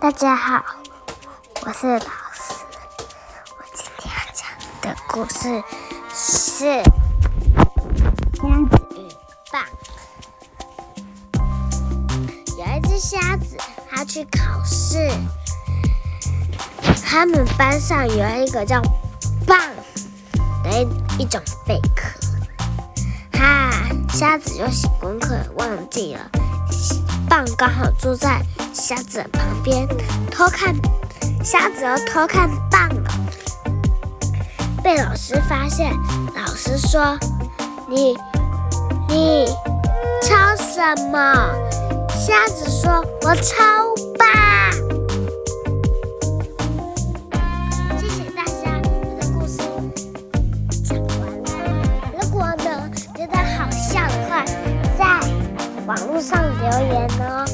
大家好，我是老师。我今天要讲的故事是《瞎子与棒》。有一只瞎子，他去考试。他们班上有一个叫棒的一种贝壳。哈，瞎子又写功课忘记了，棒刚好坐在。瞎子旁边偷看瞎子要偷看半个被老师发现老师说你你抄什么？瞎子说我抄吧。谢谢大家我的故事讲完了。如果呢觉得好笑的话在网络上留言哦。